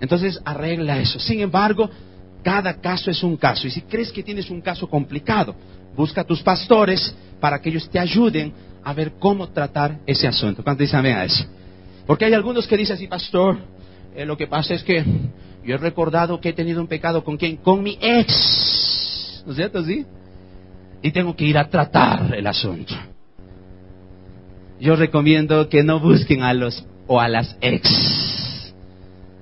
Entonces arregla eso. Sin embargo, cada caso es un caso. Y si crees que tienes un caso complicado, busca a tus pastores para que ellos te ayuden a ver cómo tratar ese asunto. ¿Cuánto dicen a eso? Porque hay algunos que dicen así, pastor, eh, lo que pasa es que yo he recordado que he tenido un pecado con quién? Con mi ex. ¿No es cierto? ¿Sí? Y tengo que ir a tratar el asunto. Yo recomiendo que no busquen a los o a las ex.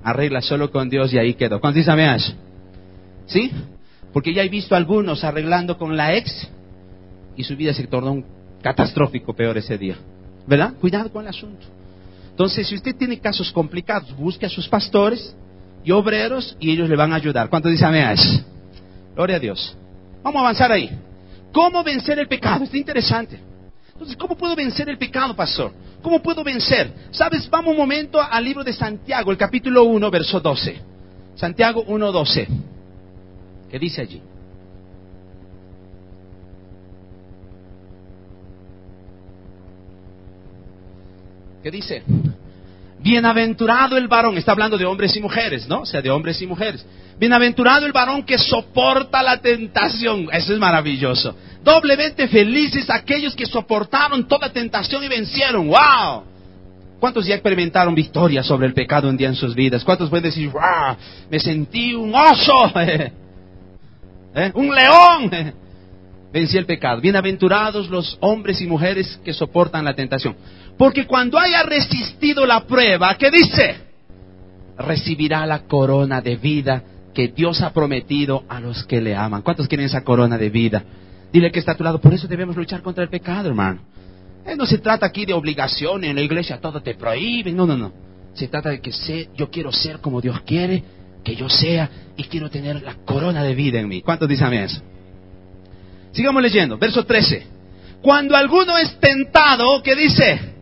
Arregla solo con Dios y ahí quedó. ¿Cuántos dicen eso? ¿Sí? Porque ya he visto algunos arreglando con la ex y su vida se tornó un catastrófico peor ese día. ¿Verdad? Cuidado con el asunto. Entonces, si usted tiene casos complicados, busque a sus pastores y obreros y ellos le van a ayudar. ¿Cuánto dice amén? Gloria a Dios. Vamos a avanzar ahí. ¿Cómo vencer el pecado? Está interesante. Entonces, ¿cómo puedo vencer el pecado, pastor? ¿Cómo puedo vencer? Sabes, vamos un momento al libro de Santiago, el capítulo 1, verso 12. Santiago 1, 12. ¿Qué dice allí? ¿Qué dice? Bienaventurado el varón, está hablando de hombres y mujeres, ¿no? O sea, de hombres y mujeres. Bienaventurado el varón que soporta la tentación. Eso es maravilloso. Doblemente felices aquellos que soportaron toda tentación y vencieron. ¡Wow! ¿Cuántos ya experimentaron victoria sobre el pecado un día en sus vidas? ¿Cuántos pueden decir, ¡wow! Me sentí un oso, ¿Eh? un león. Vencí el pecado. Bienaventurados los hombres y mujeres que soportan la tentación. Porque cuando haya resistido la prueba, ¿qué dice? Recibirá la corona de vida que Dios ha prometido a los que le aman. ¿Cuántos quieren esa corona de vida? Dile que está a tu lado. Por eso debemos luchar contra el pecado, hermano. Eh, no se trata aquí de obligaciones. En la iglesia todo te prohíbe. No, no, no. Se trata de que sé, yo quiero ser como Dios quiere que yo sea y quiero tener la corona de vida en mí. ¿Cuántos dicen eso? Sigamos leyendo. Verso 13. Cuando alguno es tentado, ¿qué dice?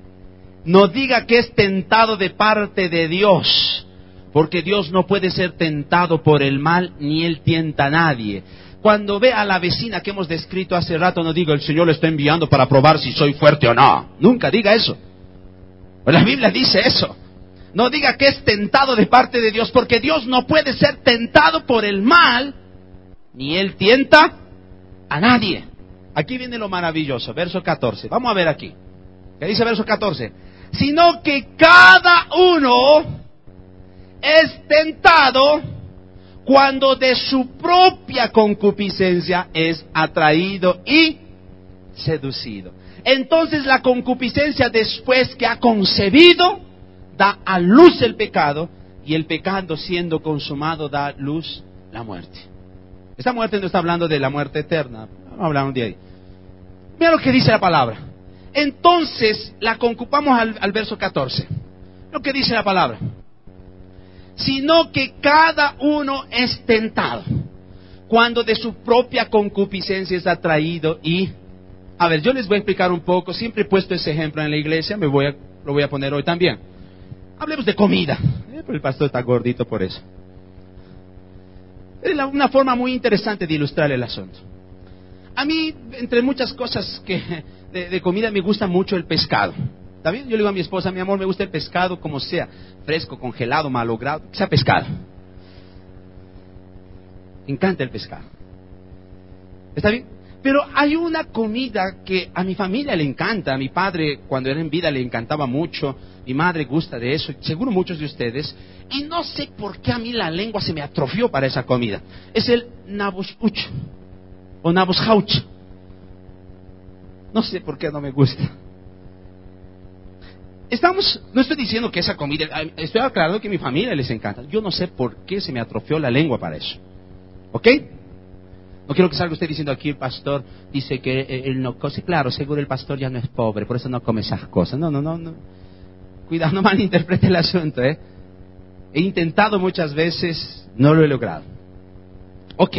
No diga que es tentado de parte de Dios, Porque Dios no puede ser tentado por el mal, ni Él tienta a nadie. Cuando ve a la vecina que hemos descrito hace rato, no diga el Señor le está enviando para probar si soy fuerte o no. Nunca diga eso. La Biblia dice eso. No diga que es tentado de parte de Dios, porque Dios no puede ser tentado por el mal, ni Él tienta a nadie. Aquí viene lo maravilloso, verso 14. Vamos a ver aquí. ¿Qué dice verso 14? Sino que cada uno es tentado cuando de su propia concupiscencia es atraído y seducido. Entonces la concupiscencia después que ha concebido da a luz el pecado y el pecado siendo consumado da luz la muerte. Esta muerte no está hablando de la muerte eterna, no hablamos de ahí. Mira lo que dice la palabra. Entonces la concupamos al, verso 14. Lo que dice la palabra sino que cada uno es tentado cuando de su propia concupiscencia es atraído y... A ver, yo les voy a explicar un poco, siempre he puesto ese ejemplo en la iglesia, me voy a, lo voy a poner hoy también. Hablemos de comida, eh, el pastor está gordito por eso. Es una forma muy interesante de ilustrar el asunto. A mí, entre muchas cosas que, de, comida, me gusta mucho el pescado. ¿Está bien? Yo le digo a mi esposa, mi amor, me gusta el pescado como sea, fresco, congelado, malogrado, que sea pescado. Me encanta el pescado. ¿Está bien? Pero hay una comida que a mi familia le encanta, a mi padre cuando era en vida le encantaba mucho, mi madre gusta de eso, seguro muchos de ustedes, y no sé por qué a mí la lengua se me atrofió para esa comida. Es el naboshuch o naboshauch. No sé por qué no me gusta. Estamos, no estoy diciendo que esa comida, estoy aclarando que a mi familia les encanta. Yo no sé por qué se me atrofió la lengua para eso. ¿Ok? No quiero que salga usted diciendo aquí el pastor dice que eh, él no come. Claro, seguro el pastor ya no es pobre, por eso no come esas cosas. No, no, no, no. Cuidado, no malinterprete el asunto, ¿eh? He intentado muchas veces, no lo he logrado. Ok.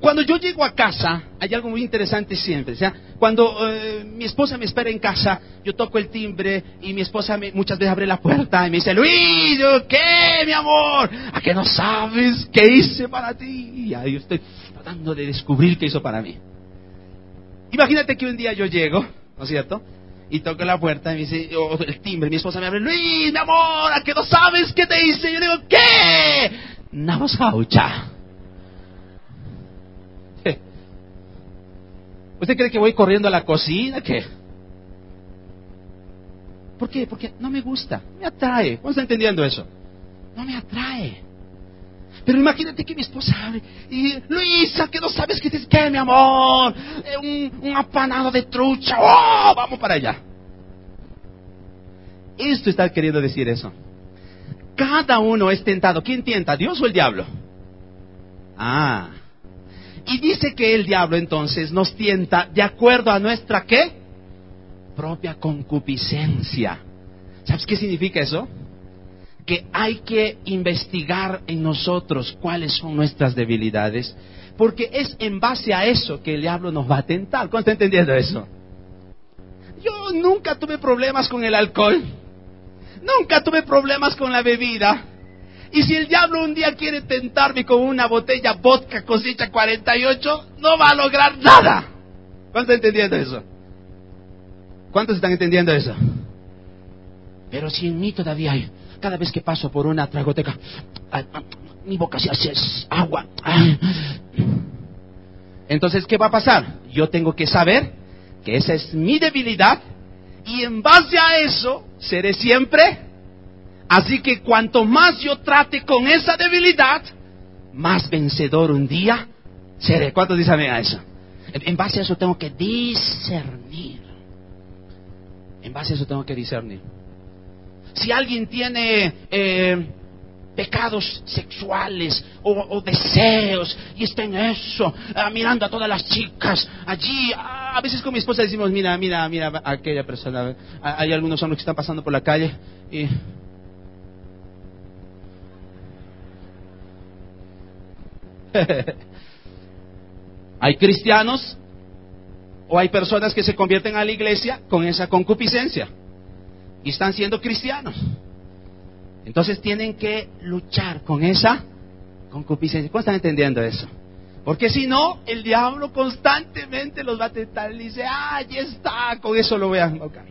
Cuando yo llego a casa, hay algo muy interesante siempre. O sea, cuando eh, mi esposa me espera en casa, yo toco el timbre y mi esposa muchas veces abre la puerta y me dice, Luis, ¿qué, mi amor? ¿A qué no sabes qué hice para ti? Y ahí estoy tratando de descubrir qué hizo para mí. Imagínate que un día yo llego, ¿no es cierto? Y toco la puerta y me dice, el timbre, mi esposa me abre, Luis, mi amor, ¿a qué no sabes qué te hice? Y yo digo, ¿qué? Navosaucha. ¿Usted cree que voy corriendo a la cocina? ¿Qué? ¿Por qué? Porque no me gusta, me atrae. ¿Cómo está entendiendo eso? No me atrae. Pero imagínate que mi esposa abre y Luisa, que no sabes qué es que mi amor, eh, un, un apanado de trucha, ¡oh! Vamos para allá. Esto está queriendo decir eso. Cada uno es tentado. ¿Quién tienta, Dios o el diablo? Ah, y dice que el diablo entonces nos tienta de acuerdo a nuestra qué? Propia concupiscencia. ¿Sabes qué significa eso? Que hay que investigar en nosotros cuáles son nuestras debilidades, porque es en base a eso que el diablo nos va a tentar. ¿Cómo está entendiendo eso? Yo nunca tuve problemas con el alcohol, nunca tuve problemas con la bebida, y si el diablo un día quiere tentarme con una botella vodka cosecha 48, no va a lograr nada. ¿Cuántos están entendiendo eso? ¿Cuántos están entendiendo eso? Pero si en mí todavía hay, cada vez que paso por una tragoteca, ah, ah, mi boca se hace agua. Entonces, ¿qué va a pasar? Yo tengo que saber que esa es mi debilidad y en base a eso seré siempre Así que cuanto más yo trate con esa debilidad, más vencedor un día seré. ¿Cuántos dicen a eso? En base a eso tengo que discernir. En base a eso tengo que discernir. Si alguien tiene eh, pecados sexuales o, deseos y está en eso, ah, mirando a todas las chicas allí, ah, a veces con mi esposa decimos, mira, mira, mira, aquella persona, hay algunos hombres que están pasando por la calle y hay cristianos o hay personas que se convierten a la iglesia con esa concupiscencia y están siendo cristianos. Entonces tienen que luchar con esa concupiscencia. ¿Cómo están entendiendo eso? Porque si no, el diablo constantemente los va a tentar y dice, ah, ya está, con eso lo vean. Okay.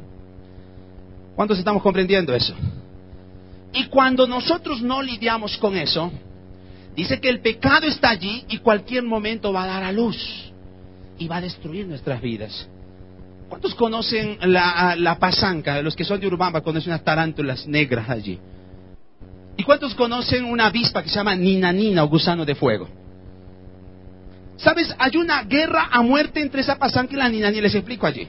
¿Cuántos estamos comprendiendo eso? Y cuando nosotros no lidiamos con eso, dice que el pecado está allí y cualquier momento va a dar a luz y va a destruir nuestras vidas. ¿Cuántos conocen la, pasanca? Los que son de Urbamba conocen unas tarántulas negras allí. ¿Y cuántos conocen una avispa que se llama ninanina o gusano de fuego? ¿Sabes? Hay una guerra a muerte entre esa pasanca y la ninanina. Les explico allí.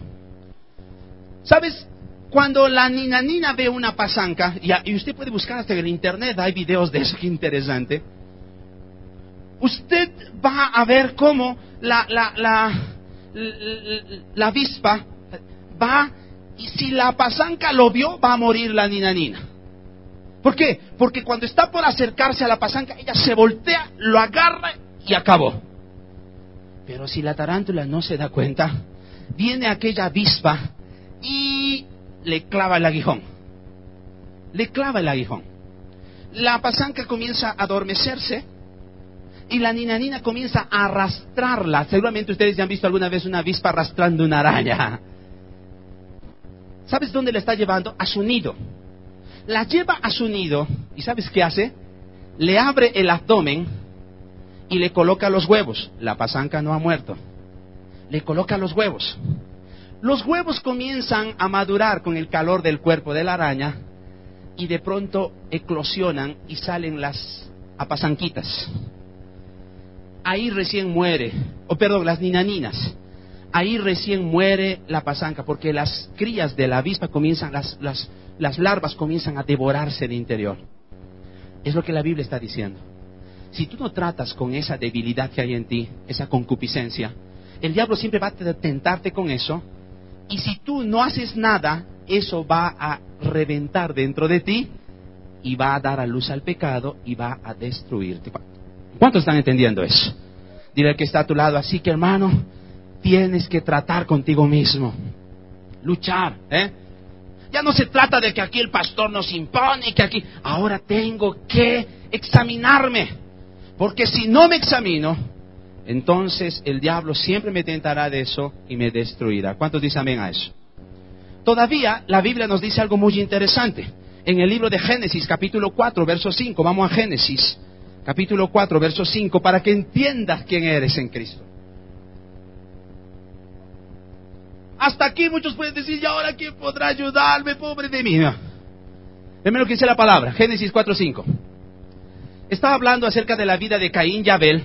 ¿Sabes? Cuando la ninanina ve una pasanca, y, usted puede buscar hasta en el internet, hay videos de eso, que interesante. Usted va a ver cómo la, la, avispa va, y si la pasanca lo vio, va a morir la ninanina. ¿Por qué? Porque cuando está por acercarse a la pasanca, ella se voltea, lo agarra y acabó. Pero si la tarántula no se da cuenta, viene aquella avispa y le clava el aguijón. Le clava el aguijón. La pasanca comienza a adormecerse y la ninanina comienza a arrastrarla. Seguramente ustedes ya han visto alguna vez una avispa arrastrando una araña. ¿Sabes dónde la está llevando? A su nido. La lleva a su nido y ¿sabes qué hace? Le abre el abdomen y le coloca los huevos. La pasanca no ha muerto. Le coloca los huevos. Los huevos comienzan a madurar con el calor del cuerpo de la araña y de pronto eclosionan y salen las apasanquitas. Ahí recién muere, o perdón, las ninaninas. Ahí recién muere la pasanca porque las crías de la avispa comienzan, las larvas comienzan a devorarse de interior. Es lo que la Biblia está diciendo. Si tú no tratas con esa debilidad que hay en ti, esa concupiscencia, el diablo siempre va a tentarte con eso. Y si tú no haces nada, eso va a reventar dentro de ti y va a dar a luz al pecado y va a destruirte. ¿Cuántos están entendiendo eso? Dile al que está a tu lado, así que hermano, tienes que tratar contigo mismo. Luchar, ¿eh? Ya no se trata de que aquí el pastor nos impone, que aquí... Ahora tengo que examinarme. Porque si no me examino, entonces el diablo siempre me tentará de eso y me destruirá. ¿Cuántos dicen amén a eso? Todavía la Biblia nos dice algo muy interesante. En el libro de Génesis, capítulo 4, verso 5, vamos a Génesis, capítulo 4, verso 5, para que entiendas quién eres en Cristo. Hasta aquí muchos pueden decir, ¿y ahora quién podrá ayudarme, pobre de mí? Primero lo que dice la palabra, Génesis 4, 5 estaba hablando acerca de la vida de Caín y Abel.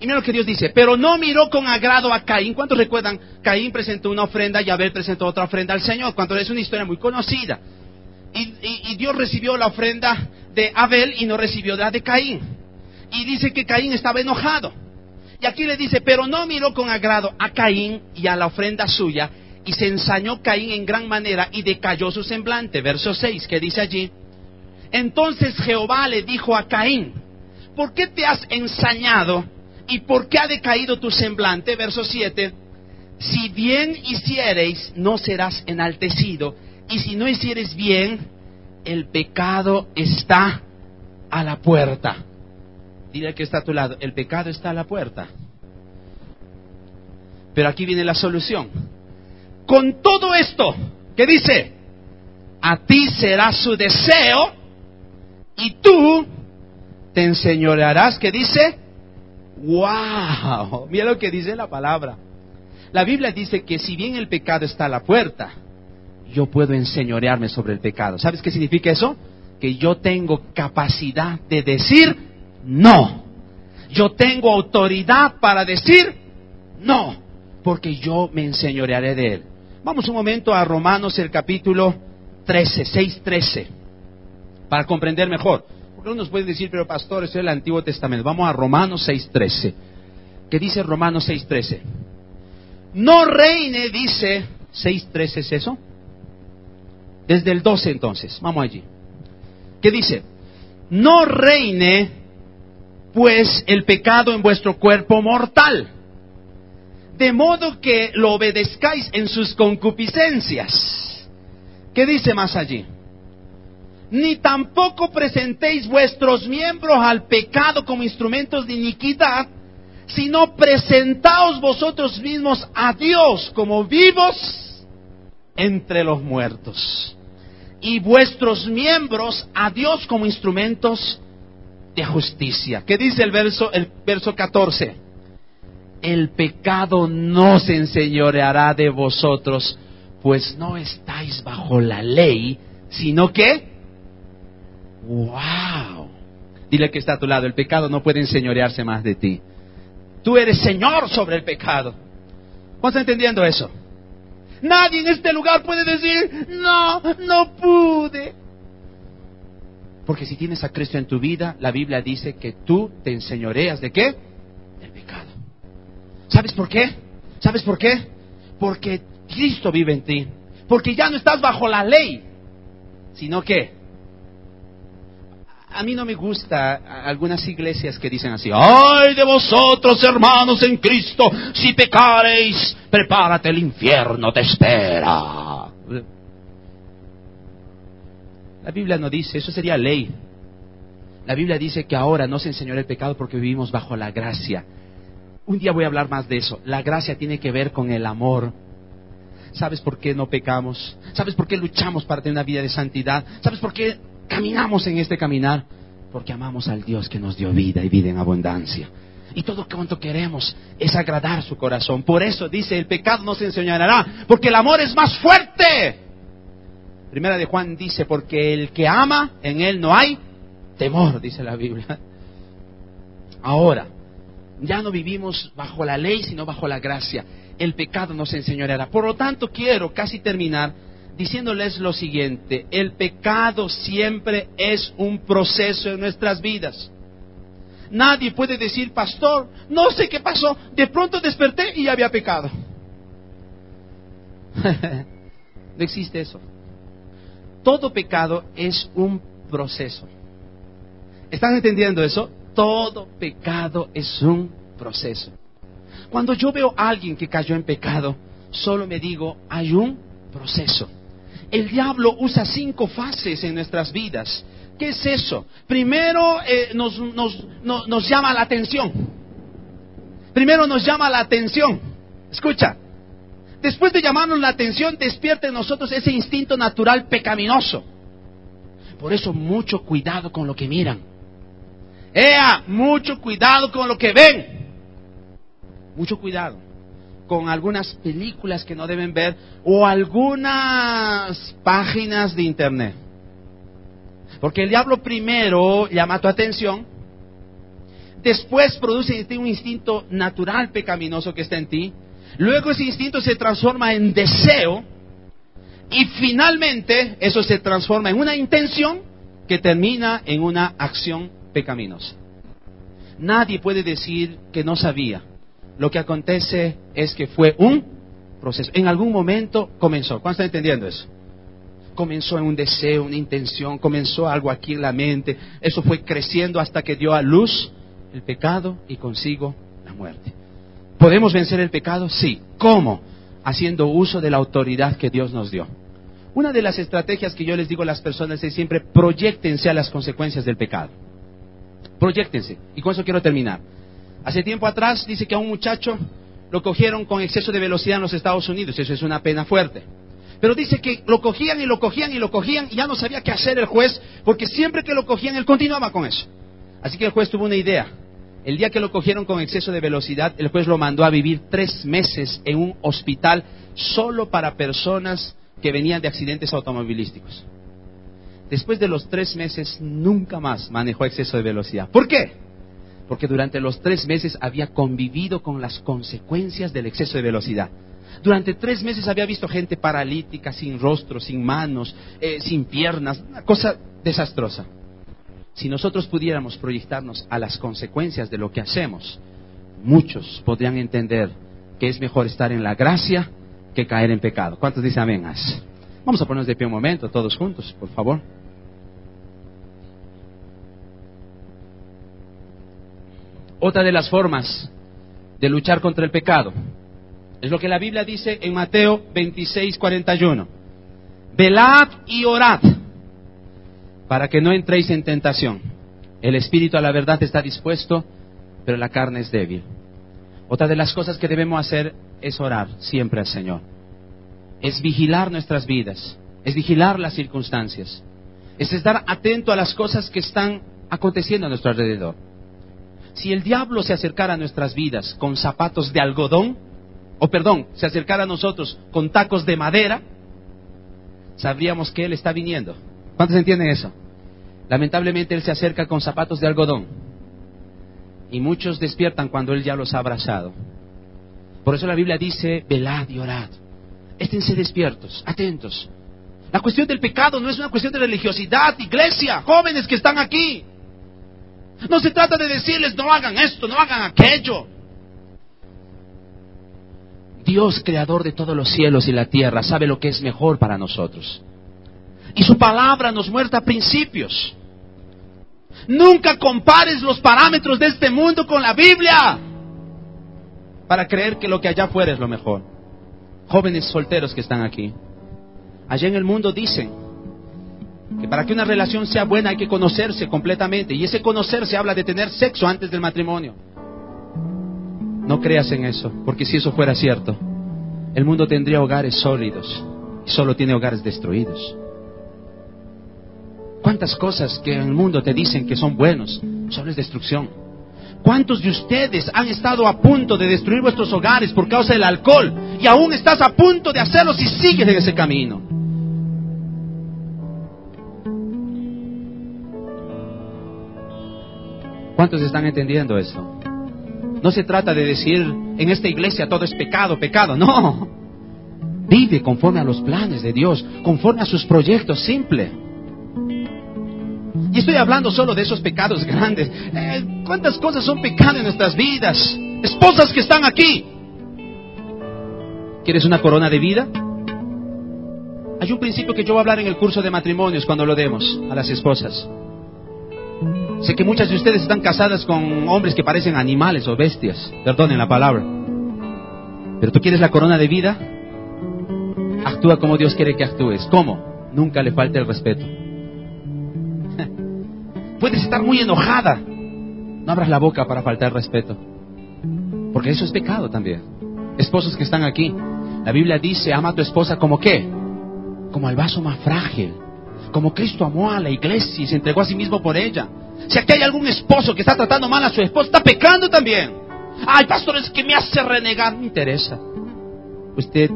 Y mira lo que Dios dice, pero no miró con agrado a Caín. ¿Cuántos recuerdan? Caín presentó una ofrenda y Abel presentó otra ofrenda al Señor. Cuando es una historia muy conocida. Y, Dios recibió la ofrenda de Abel y no recibió la de Caín. Y dice que Caín estaba enojado. Y aquí le dice, pero no miró con agrado a Caín y a la ofrenda suya. Y se ensañó Caín en gran manera y decayó su semblante. Verso 6, que dice allí, entonces Jehová le dijo a Caín, ¿por qué te has ensañado y por qué ha decaído tu semblante? Verso 7, si bien hiciereis, no serás enaltecido, y si no hicieres bien, el pecado está a la puerta. Dile que está a tu lado, el pecado está a la puerta. Pero aquí viene la solución. Con todo esto, ¿qué dice? A ti será su deseo y tú te enseñorearás, ¿qué dice? ¡Wow! Mira lo que dice la palabra. La Biblia dice que si bien el pecado está a la puerta, yo puedo enseñorearme sobre el pecado. ¿Sabes qué significa eso? Que yo tengo capacidad de decir no. Yo tengo autoridad para decir no, porque yo me enseñorearé de él. Vamos un momento a Romanos el capítulo 13, 6, 13 para comprender mejor. Porque uno nos puede decir, pero pastor, eso es el Antiguo Testamento. Vamos a Romanos 6.13. ¿Qué dice Romanos 6.13? No reine, dice 6.13, ¿es eso? Desde el 12 entonces, vamos allí. ¿Qué dice? No reine pues el pecado en vuestro cuerpo mortal, de modo que lo obedezcáis en sus concupiscencias. ¿Qué dice más allí? ni tampoco presentéis vuestros miembros al pecado como instrumentos de iniquidad, sino presentaos vosotros mismos a Dios como vivos entre los muertos, y vuestros miembros a Dios como instrumentos de justicia. ¿Qué dice el verso, el verso 14? El pecado no se enseñoreará de vosotros, pues no estáis bajo la ley, sino que ¡Wow! Dile que está a tu lado, el pecado no puede enseñorearse más de ti. Tú eres Señor sobre el pecado. ¿Cómo está entendiendo eso? Nadie en este lugar puede decir, no, no pude. Porque si tienes a Cristo en tu vida, la Biblia dice que tú te enseñoreas de qué? Del pecado. ¿Sabes por qué? ¿Sabes por qué? Porque Cristo vive en ti. Porque ya no estás bajo la ley, sino que a mí no me gusta algunas iglesias que dicen así, ay de vosotros hermanos en Cristo, si pecareis, prepárate el infierno, te espera. La Biblia no dice, eso sería ley. La Biblia dice que ahora no se enseñó el pecado porque vivimos bajo la gracia. Un día voy a hablar más de eso. La gracia tiene que ver con el amor. ¿Sabes por qué no pecamos? ¿Sabes por qué luchamos para tener una vida de santidad? ¿Sabes por qué caminamos en este caminar porque amamos al Dios que nos dio vida y vida en abundancia. Y todo cuanto queremos es agradar su corazón. Por eso dice, el pecado no se enseñará, porque el amor es más fuerte. Primera de Juan dice, porque el que ama, en él no hay temor, dice la Biblia. Ahora, ya no vivimos bajo la ley, sino bajo la gracia. El pecado nos enseñará. Por lo tanto, quiero casi terminar diciéndoles lo siguiente, el pecado siempre es un proceso en nuestras vidas. Nadie puede decir, pastor, no sé qué pasó, de pronto desperté y había pecado. no existe eso. Todo pecado es un proceso. ¿Están entendiendo eso? Todo pecado es un proceso. Cuando yo veo a alguien que cayó en pecado, solo me digo, hay un proceso el diablo usa cinco fases en nuestras vidas. ¿Qué es eso? Primero eh, nos, nos llama la atención. Primero nos llama la atención. Escucha. Después de llamarnos la atención, despierta en nosotros ese instinto natural pecaminoso. Por eso mucho cuidado con lo que miran. Ea, mucho cuidado con lo que ven. Mucho cuidado con algunas películas que no deben ver o algunas páginas de internet. Porque el diablo primero llama tu atención, después produce un instinto natural pecaminoso que está en ti, luego ese instinto se transforma en deseo y finalmente eso se transforma en una intención que termina en una acción pecaminosa. Nadie puede decir que no sabía lo que acontece es que fue un proceso. En algún momento comenzó. ¿Cuánto están entendiendo eso? Comenzó en un deseo, una intención, comenzó algo aquí en la mente. Eso fue creciendo hasta que dio a luz el pecado y consigo la muerte. ¿Podemos vencer el pecado? Sí. ¿Cómo? Haciendo uso de la autoridad que Dios nos dio. Una de las estrategias que yo les digo a las personas es siempre proyectense a las consecuencias del pecado. Proyectense. Y con eso quiero terminar. Hace tiempo atrás dice que a un muchacho lo cogieron con exceso de velocidad en los Estados Unidos. Eso es una pena fuerte. Pero dice que lo cogían y lo cogían y lo cogían y ya no sabía qué hacer el juez porque siempre que lo cogían él continuaba con eso. Así que el juez tuvo una idea. El día que lo cogieron con exceso de velocidad, el juez lo mandó a vivir tres meses en un hospital solo para personas que venían de accidentes automovilísticos. Después de los tres meses, nunca más manejó exceso de velocidad. ¿Por qué? porque durante los tres meses había convivido con las consecuencias del exceso de velocidad. Durante tres meses había visto gente paralítica, sin rostro, sin manos, eh, sin piernas, una cosa desastrosa. Si nosotros pudiéramos proyectarnos a las consecuencias de lo que hacemos, muchos podrían entender que es mejor estar en la gracia que caer en pecado. ¿Cuántos dicen amén? Vamos a ponernos de pie un momento, todos juntos, por favor. Otra de las formas de luchar contra el pecado es lo que la Biblia dice en Mateo 26, 41. Velad y orad para que no entréis en tentación. El espíritu a la verdad está dispuesto, pero la carne es débil. Otra de las cosas que debemos hacer es orar siempre al Señor. Es vigilar nuestras vidas, es vigilar las circunstancias, es estar atento a las cosas que están aconteciendo a nuestro alrededor. Si el diablo se acercara a nuestras vidas con zapatos de algodón, o perdón, se acercara a nosotros con tacos de madera, sabríamos que Él está viniendo. ¿Cuántos entienden eso? Lamentablemente Él se acerca con zapatos de algodón. Y muchos despiertan cuando Él ya los ha abrazado. Por eso la Biblia dice, velad y orad. Esténse despiertos, atentos. La cuestión del pecado no es una cuestión de religiosidad, iglesia, jóvenes que están aquí. No se trata de decirles no hagan esto, no hagan aquello. Dios, creador de todos los cielos y la tierra, sabe lo que es mejor para nosotros. Y su palabra nos muestra principios. Nunca compares los parámetros de este mundo con la Biblia para creer que lo que allá afuera es lo mejor. Jóvenes solteros que están aquí. Allá en el mundo dicen que para que una relación sea buena hay que conocerse completamente. Y ese conocerse habla de tener sexo antes del matrimonio. No creas en eso, porque si eso fuera cierto, el mundo tendría hogares sólidos y solo tiene hogares destruidos. ¿Cuántas cosas que en el mundo te dicen que son buenos solo es destrucción? ¿Cuántos de ustedes han estado a punto de destruir vuestros hogares por causa del alcohol y aún estás a punto de hacerlo si sigues en ese camino? ¿Cuántos están entendiendo esto? No se trata de decir en esta iglesia todo es pecado, pecado, no. Vive conforme a los planes de Dios, conforme a sus proyectos, simple. Y estoy hablando solo de esos pecados grandes. Eh, ¿Cuántas cosas son pecado en nuestras vidas? Esposas que están aquí. ¿Quieres una corona de vida? Hay un principio que yo voy a hablar en el curso de matrimonios cuando lo demos a las esposas. Sé que muchas de ustedes están casadas con hombres que parecen animales o bestias, perdonen la palabra. Pero tú quieres la corona de vida, actúa como Dios quiere que actúes. ¿Cómo? Nunca le falte el respeto. Puedes estar muy enojada. No abras la boca para faltar respeto. Porque eso es pecado también. Esposos que están aquí. La Biblia dice, ama a tu esposa como qué? Como al vaso más frágil. Como Cristo amó a la iglesia y se entregó a sí mismo por ella. Si aquí hay algún esposo que está tratando mal a su esposa, está pecando también. Ay, pastor, es que me hace renegar. Me interesa. Usted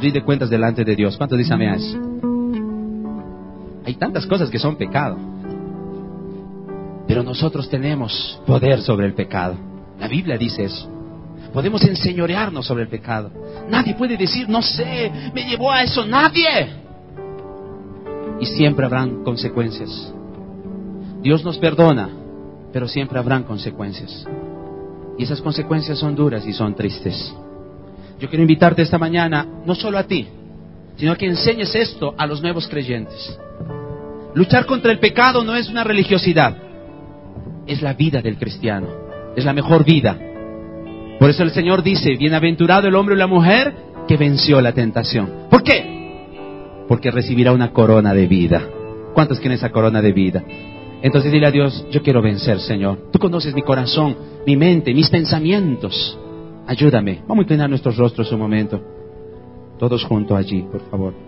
rinde cuentas delante de Dios. ¿Cuánto dice amén? Hay tantas cosas que son pecado. Pero nosotros tenemos poder sobre el pecado. La Biblia dice eso. Podemos enseñorearnos sobre el pecado. Nadie puede decir, no sé, me llevó a eso. Nadie. Y siempre habrán consecuencias. Dios nos perdona, pero siempre habrán consecuencias. Y esas consecuencias son duras y son tristes. Yo quiero invitarte esta mañana, no solo a ti, sino que enseñes esto a los nuevos creyentes. Luchar contra el pecado no es una religiosidad es la vida del cristiano, es la mejor vida. Por eso el Señor dice, bienaventurado el hombre o la mujer que venció la tentación. ¿Por qué? Porque recibirá una corona de vida. ¿Cuántos quieren esa corona de vida? Entonces dile a Dios, yo quiero vencer, Señor. Tú conoces mi corazón, mi mente, mis pensamientos. Ayúdame. Vamos a inclinar nuestros rostros un momento. Todos juntos allí, por favor.